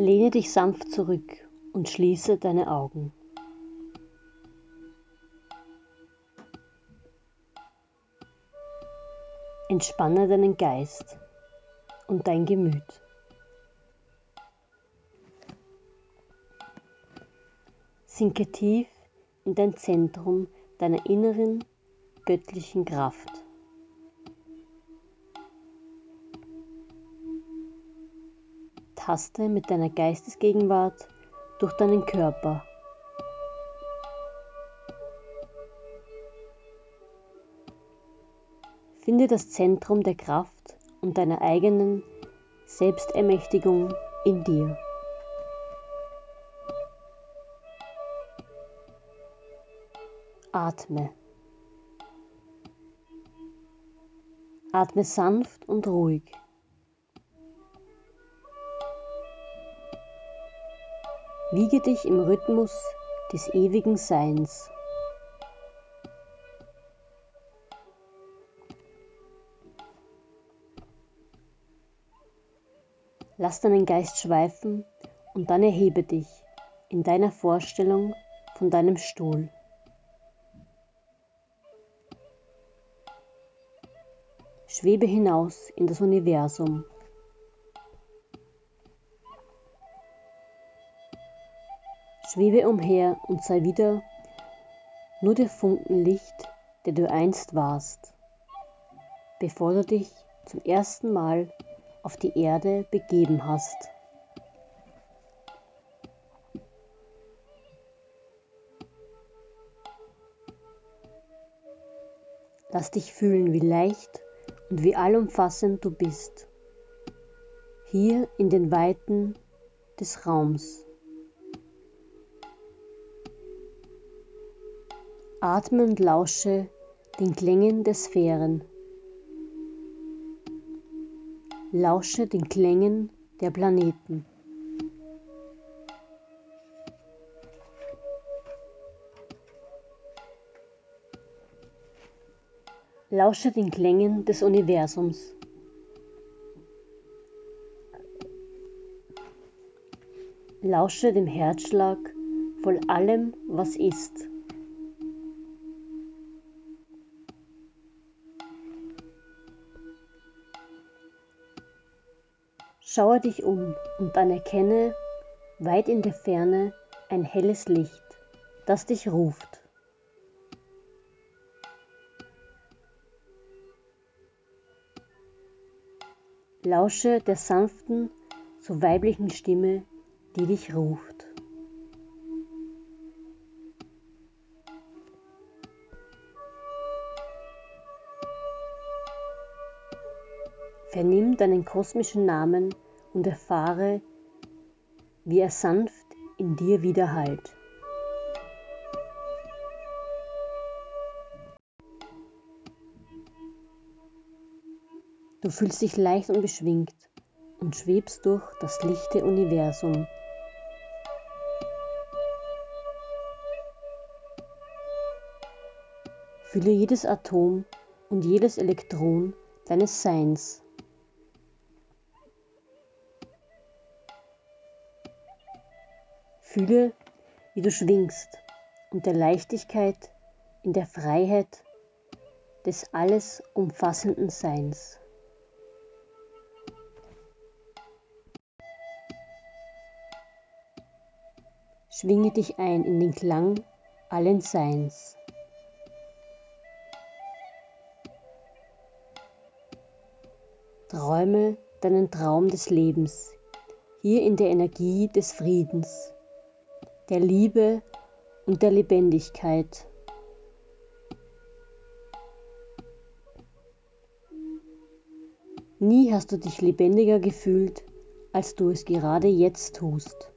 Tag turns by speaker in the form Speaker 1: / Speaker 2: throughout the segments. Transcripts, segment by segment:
Speaker 1: Lehne dich sanft zurück und schließe deine Augen. Entspanne deinen Geist und dein Gemüt. Sinke tief in dein Zentrum deiner inneren göttlichen Kraft. Taste mit deiner Geistesgegenwart durch deinen Körper. Finde das Zentrum der Kraft und deiner eigenen Selbstermächtigung in dir. Atme. Atme sanft und ruhig. Wiege dich im Rhythmus des ewigen Seins. Lass deinen Geist schweifen und dann erhebe dich in deiner Vorstellung von deinem Stuhl. Schwebe hinaus in das Universum. Schwebe umher und sei wieder nur der Funken Licht, der du einst warst, bevor du dich zum ersten Mal auf die Erde begeben hast. Lass dich fühlen, wie leicht und wie allumfassend du bist, hier in den Weiten des Raums. Atme und lausche den Klängen der Sphären. Lausche den Klängen der Planeten. Lausche den Klängen des Universums. Lausche dem Herzschlag voll allem, was ist. Schaue dich um und dann erkenne weit in der Ferne ein helles Licht, das dich ruft. Lausche der sanften, so weiblichen Stimme, die dich ruft. Vernimm deinen kosmischen Namen und erfahre, wie er sanft in dir widerhallt. Du fühlst dich leicht und beschwingt und schwebst durch das lichte Universum. Fühle jedes Atom und jedes Elektron deines Seins. Fühle, wie du schwingst und der Leichtigkeit in der Freiheit des alles umfassenden Seins. Schwinge dich ein in den Klang allen Seins. Träume deinen Traum des Lebens, hier in der Energie des Friedens der Liebe und der Lebendigkeit. Nie hast du dich lebendiger gefühlt, als du es gerade jetzt tust.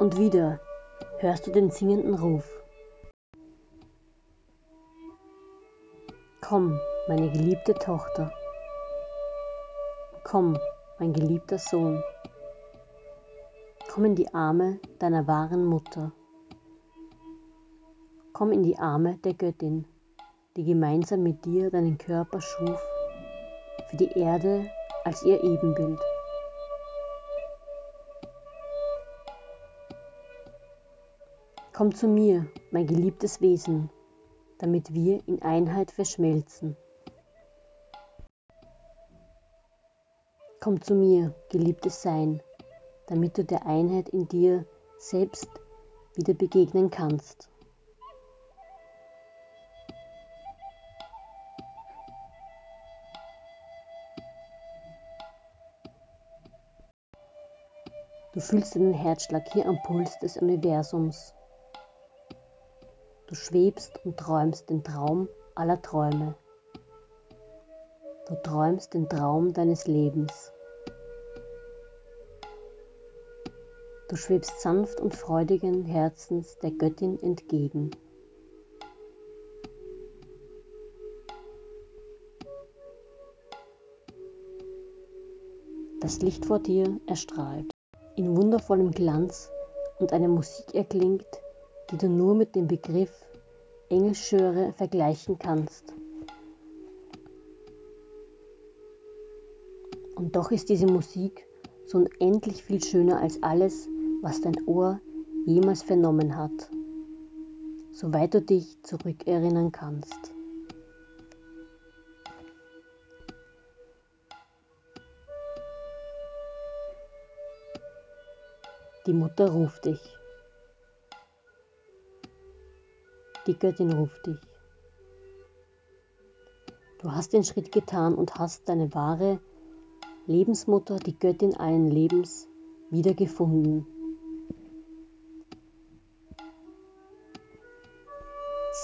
Speaker 1: Und wieder hörst du den singenden Ruf. Komm, meine geliebte Tochter. Komm, mein geliebter Sohn. Komm in die Arme deiner wahren Mutter. Komm in die Arme der Göttin. die gemeinsam mit dir deinen Körper schuf, für die Erde als ihr Ebenbild. Komm zu mir, mein geliebtes Wesen, damit wir in Einheit verschmelzen. Komm zu mir, geliebtes Sein, damit du der Einheit in dir selbst wieder begegnen kannst. Du fühlst deinen Herzschlag hier am Puls des Universums. Du schwebst und träumst den Traum aller Träume. Du träumst den Traum deines Lebens. Du schwebst sanft und freudigen Herzens der Göttin entgegen. Das Licht vor dir erstrahlt in wundervollem Glanz und eine Musik erklingt, die du nur mit dem Begriff Engelschöre vergleichen kannst. Und doch ist diese Musik so unendlich viel schöner als alles, was dein Ohr jemals vernommen hat, soweit du dich zurückerinnern kannst. Die Mutter ruft dich. Die Göttin ruft dich. Du hast den Schritt getan und hast deine wahre Lebensmutter, die Göttin allen Lebens, wiedergefunden.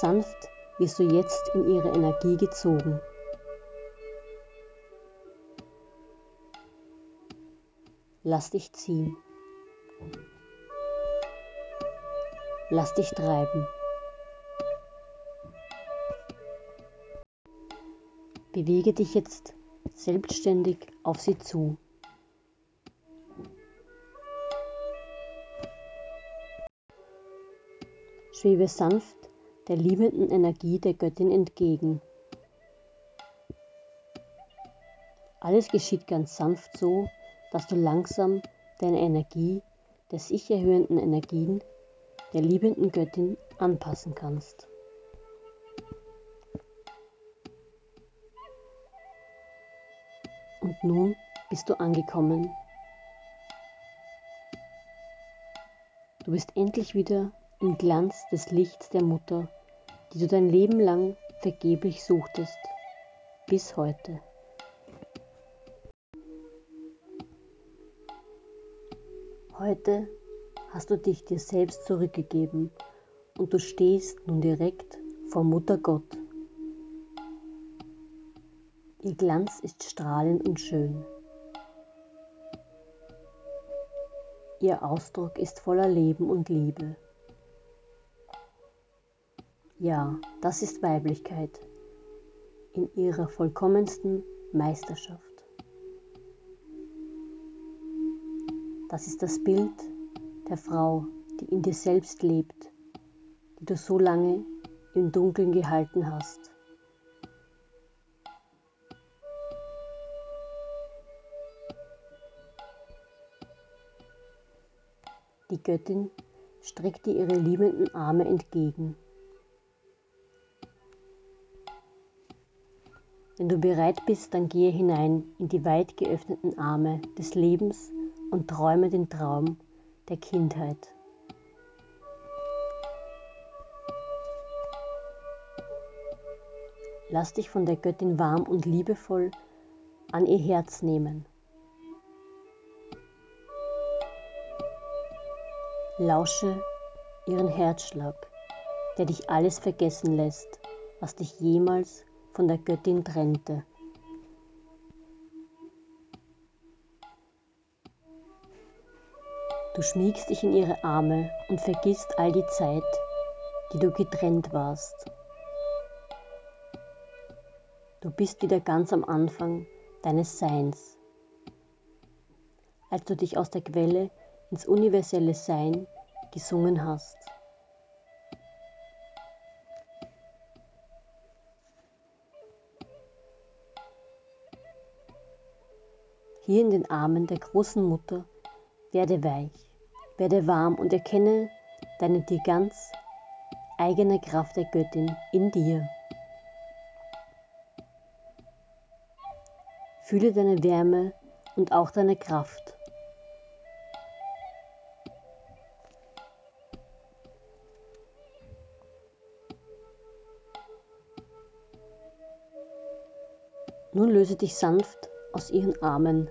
Speaker 1: Sanft wirst du jetzt in ihre Energie gezogen. Lass dich ziehen. Lass dich treiben. Bewege dich jetzt selbstständig auf sie zu. Schwebe sanft der liebenden Energie der Göttin entgegen. Alles geschieht ganz sanft so, dass du langsam deine Energie der sich erhöhenden Energien der liebenden Göttin anpassen kannst. Und nun bist du angekommen. Du bist endlich wieder im Glanz des Lichts der Mutter, die du dein Leben lang vergeblich suchtest, bis heute. Heute hast du dich dir selbst zurückgegeben und du stehst nun direkt vor Mutter Gott. Ihr Glanz ist strahlend und schön. Ihr Ausdruck ist voller Leben und Liebe. Ja, das ist Weiblichkeit in ihrer vollkommensten Meisterschaft. Das ist das Bild der Frau, die in dir selbst lebt, die du so lange im Dunkeln gehalten hast. Die Göttin streckt dir ihre liebenden Arme entgegen. Wenn du bereit bist, dann gehe hinein in die weit geöffneten Arme des Lebens und träume den Traum der Kindheit. Lass dich von der Göttin warm und liebevoll an ihr Herz nehmen. Lausche ihren Herzschlag, der dich alles vergessen lässt, was dich jemals von der Göttin trennte. Du schmiegst dich in ihre Arme und vergisst all die Zeit, die du getrennt warst. Du bist wieder ganz am Anfang deines Seins, als du dich aus der Quelle ins universelle Sein gesungen hast. Hier in den Armen der großen Mutter, werde weich, werde warm und erkenne deine dir ganz eigene Kraft der Göttin in dir. Fühle deine Wärme und auch deine Kraft. Nun löse dich sanft aus ihren Armen.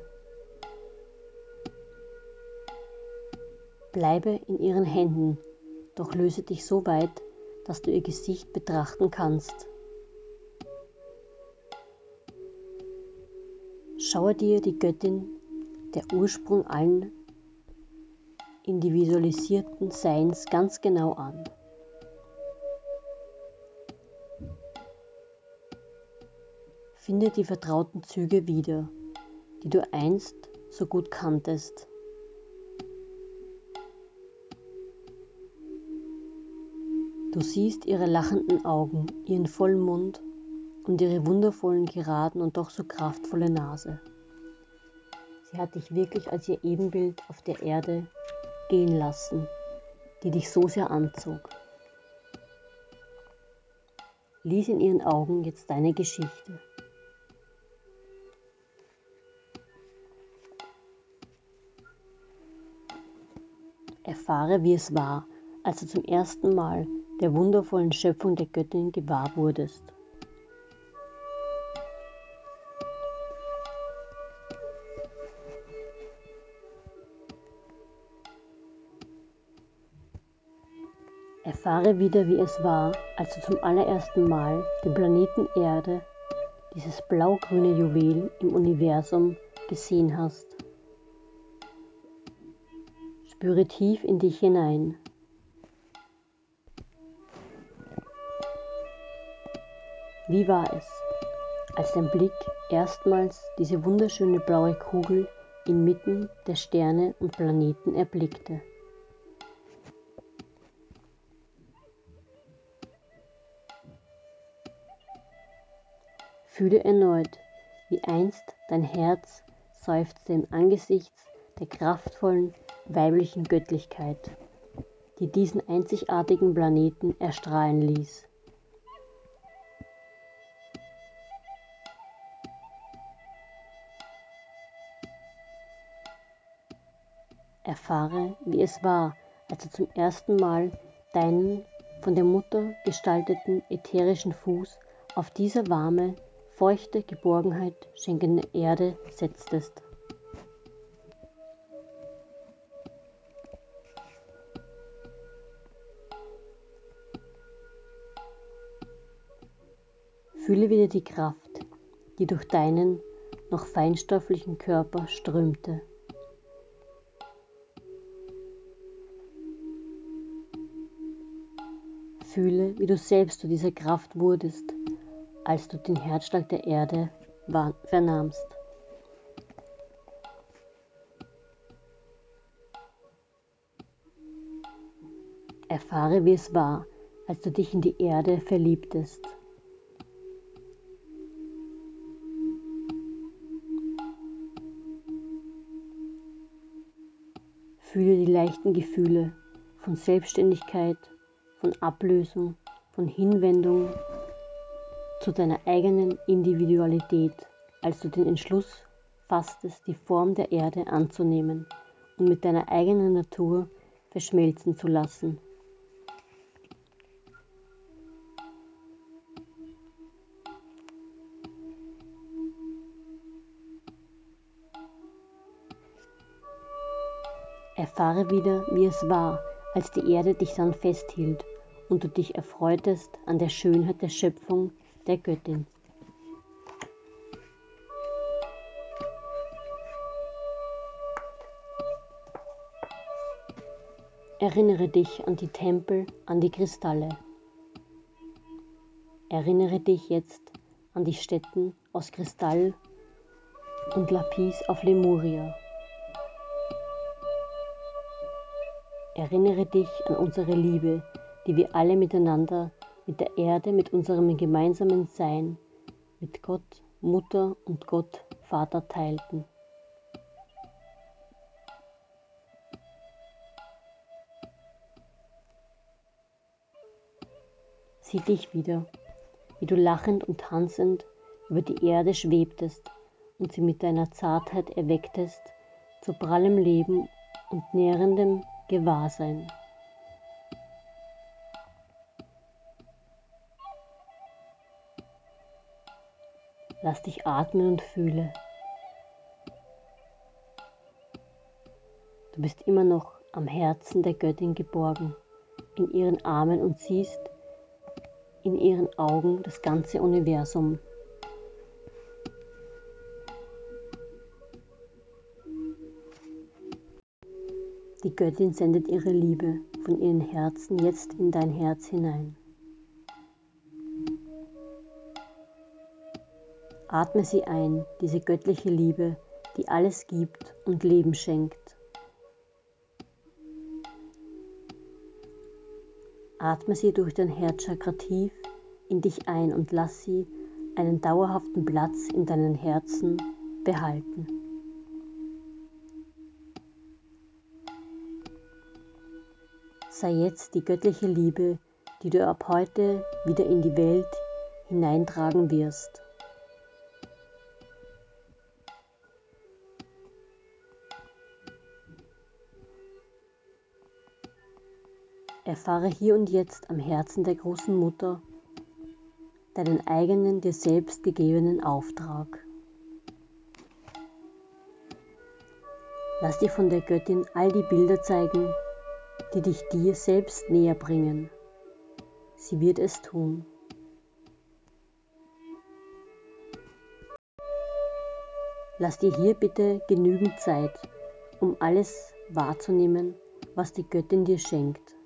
Speaker 1: Bleibe in ihren Händen, doch löse dich so weit, dass du ihr Gesicht betrachten kannst. Schaue dir die Göttin, der Ursprung allen individualisierten Seins ganz genau an. Finde die vertrauten Züge wieder, die du einst so gut kanntest. Du siehst ihre lachenden Augen, ihren vollen Mund und ihre wundervollen, geraden und doch so kraftvolle Nase. Sie hat dich wirklich als ihr Ebenbild auf der Erde gehen lassen, die dich so sehr anzog. Lies in ihren Augen jetzt deine Geschichte. Erfahre, wie es war, als du zum ersten Mal der wundervollen Schöpfung der Göttin gewahr wurdest. Erfahre wieder, wie es war, als du zum allerersten Mal den Planeten Erde, dieses blau-grüne Juwel im Universum, gesehen hast. Spüre tief in dich hinein. Wie war es, als dein Blick erstmals diese wunderschöne blaue Kugel inmitten der Sterne und Planeten erblickte? Fühle erneut, wie einst dein Herz seufzte im Angesichts der kraftvollen weiblichen Göttlichkeit, die diesen einzigartigen Planeten erstrahlen ließ. Erfahre, wie es war, als du zum ersten Mal deinen von der Mutter gestalteten ätherischen Fuß auf diese warme, feuchte Geborgenheit schenkende Erde setztest. Fühle wieder die Kraft, die durch deinen noch feinstofflichen Körper strömte. Fühle, wie du selbst zu dieser Kraft wurdest, als du den Herzschlag der Erde vernahmst. Erfahre, wie es war, als du dich in die Erde verliebtest. Fühle die leichten Gefühle von Selbstständigkeit, von Ablösung, von Hinwendung zu deiner eigenen Individualität, als du den Entschluss fasstest, die Form der Erde anzunehmen und mit deiner eigenen Natur verschmelzen zu lassen. Erfahre wieder, wie es war, als die Erde dich dann festhielt und du dich erfreutest an der Schönheit der Schöpfung der Göttin. Erinnere dich an die Tempel, an die Kristalle. Erinnere dich jetzt an die Stätten aus Kristall und Lapis auf Lemuria. Erinnere dich an unsere Liebe, die wir alle miteinander, mit der Erde, mit unserem gemeinsamen Sein, mit Gott, Mutter und Gott, Vater teilten. Sieh dich wieder, wie du lachend und tanzend über die Erde schwebtest und sie mit deiner Zartheit erwecktest zu prallem Leben und nährendem Gewahrsein. Lass dich atmen und fühle. Du bist immer noch am Herzen der Göttin geborgen, in ihren Armen und siehst in ihren Augen das ganze Universum. Die Göttin sendet ihre Liebe von ihren Herzen jetzt in dein Herz hinein. Atme sie ein, diese göttliche Liebe, die alles gibt und Leben schenkt. Atme sie durch dein Herzchakra tief in dich ein und lass sie einen dauerhaften Platz in deinem Herzen behalten. Sei jetzt die göttliche Liebe, die du ab heute wieder in die Welt hineintragen wirst. Erfahre hier und jetzt am Herzen der großen Mutter deinen eigenen dir selbst gegebenen Auftrag. Lass dir von der Göttin all die Bilder zeigen, die dich dir selbst näher bringen. Sie wird es tun. Lass dir hier bitte genügend Zeit, um alles wahrzunehmen, was die Göttin dir schenkt.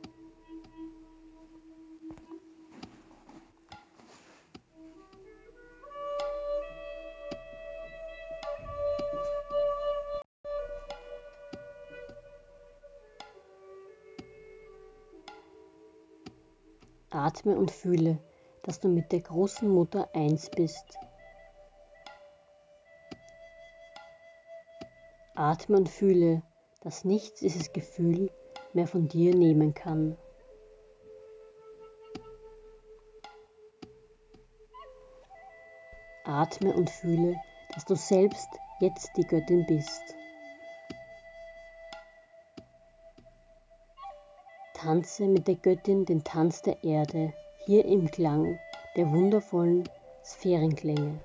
Speaker 1: Atme und fühle, dass du mit der großen Mutter eins bist. Atme und fühle, dass nichts dieses Gefühl mehr von dir nehmen kann. Atme und fühle, dass du selbst jetzt die Göttin bist. Tanze mit der Göttin den Tanz der Erde, hier im Klang der wundervollen Sphärenklänge.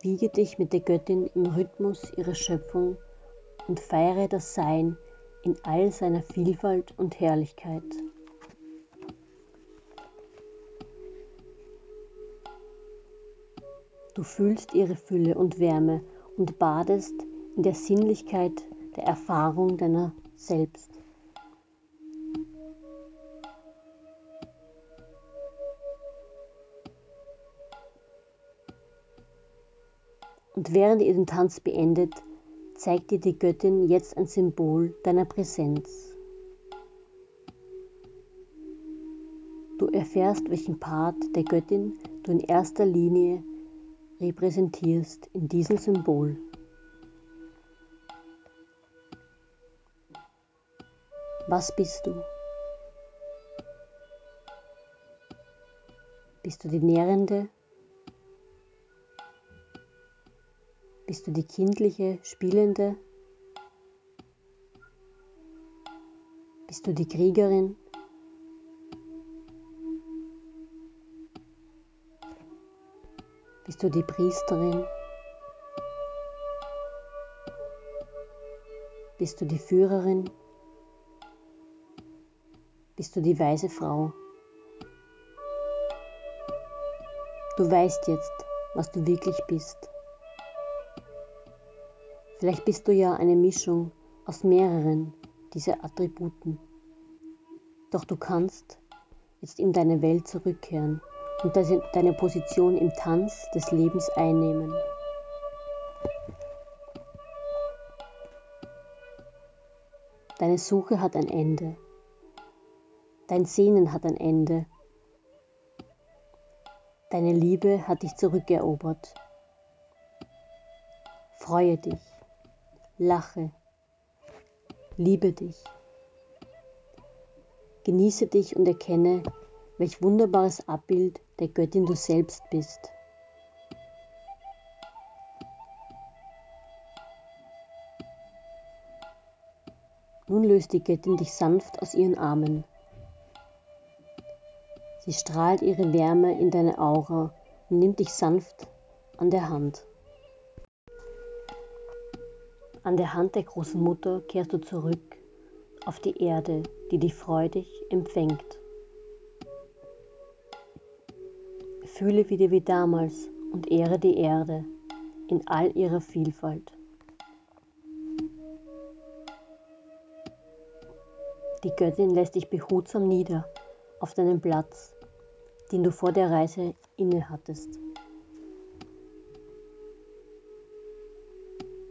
Speaker 1: Wiege dich mit der Göttin im Rhythmus ihrer Schöpfung und feiere das Sein in all seiner Vielfalt und Herrlichkeit. Du fühlst ihre Fülle und Wärme und badest in der Sinnlichkeit der Erfahrung deiner selbst. Und während ihr den Tanz beendet, zeigt dir die Göttin jetzt ein Symbol deiner Präsenz. Du erfährst, welchen Part der Göttin du in erster Linie repräsentierst in diesem Symbol. Was bist du? Bist du die Nährende? Bist du die kindliche, spielende? Bist du die Kriegerin? Du die Priesterin? Bist du die Führerin? Bist du die weise Frau? Du weißt jetzt, was du wirklich bist. Vielleicht bist du ja eine Mischung aus mehreren dieser Attributen. Doch du kannst jetzt in deine Welt zurückkehren und deine Position im Tanz des Lebens einnehmen. Deine Suche hat ein Ende. Dein Sehnen hat ein Ende. Deine Liebe hat dich zurückerobert. Freue dich, lache, Liebe dich. Genieße dich und erkenne, welch wunderbares Abbild der Göttin du selbst bist. Nun löst die Göttin dich sanft aus ihren Armen. Sie strahlt ihre Wärme in deine Aura und nimmt dich sanft an der Hand. An der Hand der großen Mutter kehrst du zurück auf die Erde, die dich freudig empfängt. Fühle wieder wie damals und ehre die Erde in all ihrer Vielfalt. Die Göttin lässt dich behutsam nieder auf deinen Platz, den du vor der Reise innehattest.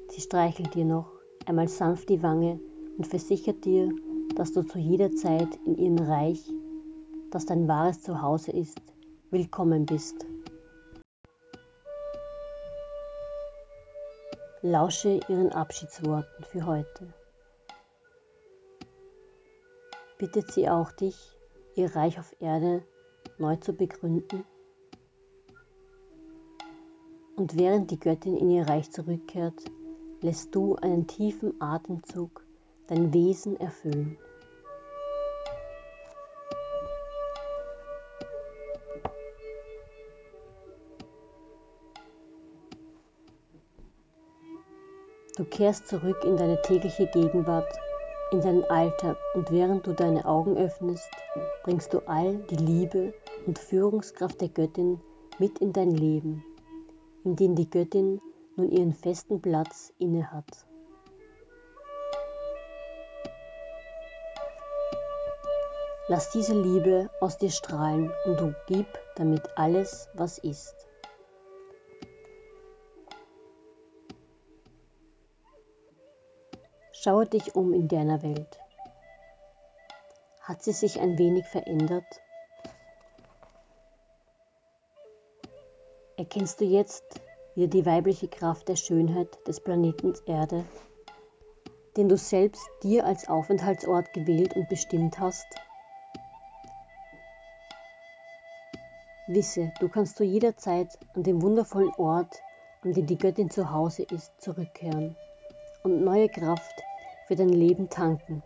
Speaker 1: Sie streichelt dir noch einmal sanft die Wange und versichert dir, dass du zu jeder Zeit in ihrem Reich, das dein wahres Zuhause ist, willkommen bist. Lausche ihren Abschiedsworten für heute. Bittet sie auch dich, ihr Reich auf Erde neu zu begründen? Und während die Göttin in ihr Reich zurückkehrt, lässt du einen tiefen Atemzug dein Wesen erfüllen. Kehrst zurück in deine tägliche Gegenwart, in deinen Alltag und während du deine Augen öffnest, bringst du all die Liebe und Führungskraft der Göttin mit in dein Leben, in dem die Göttin nun ihren festen Platz innehat. Lass diese Liebe aus dir strahlen und du gib damit alles, was ist. Schaue dich um in deiner Welt. Hat sie sich ein wenig verändert? Erkennst du jetzt wieder die weibliche Kraft der Schönheit des Planeten Erde, den du selbst dir als Aufenthaltsort gewählt und bestimmt hast? Wisse, du kannst zu jeder Zeit an den wundervollen Ort, an dem die Göttin zu Hause ist, zurückkehren und neue Kraft für dein Leben tanken.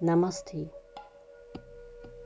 Speaker 1: Namaste.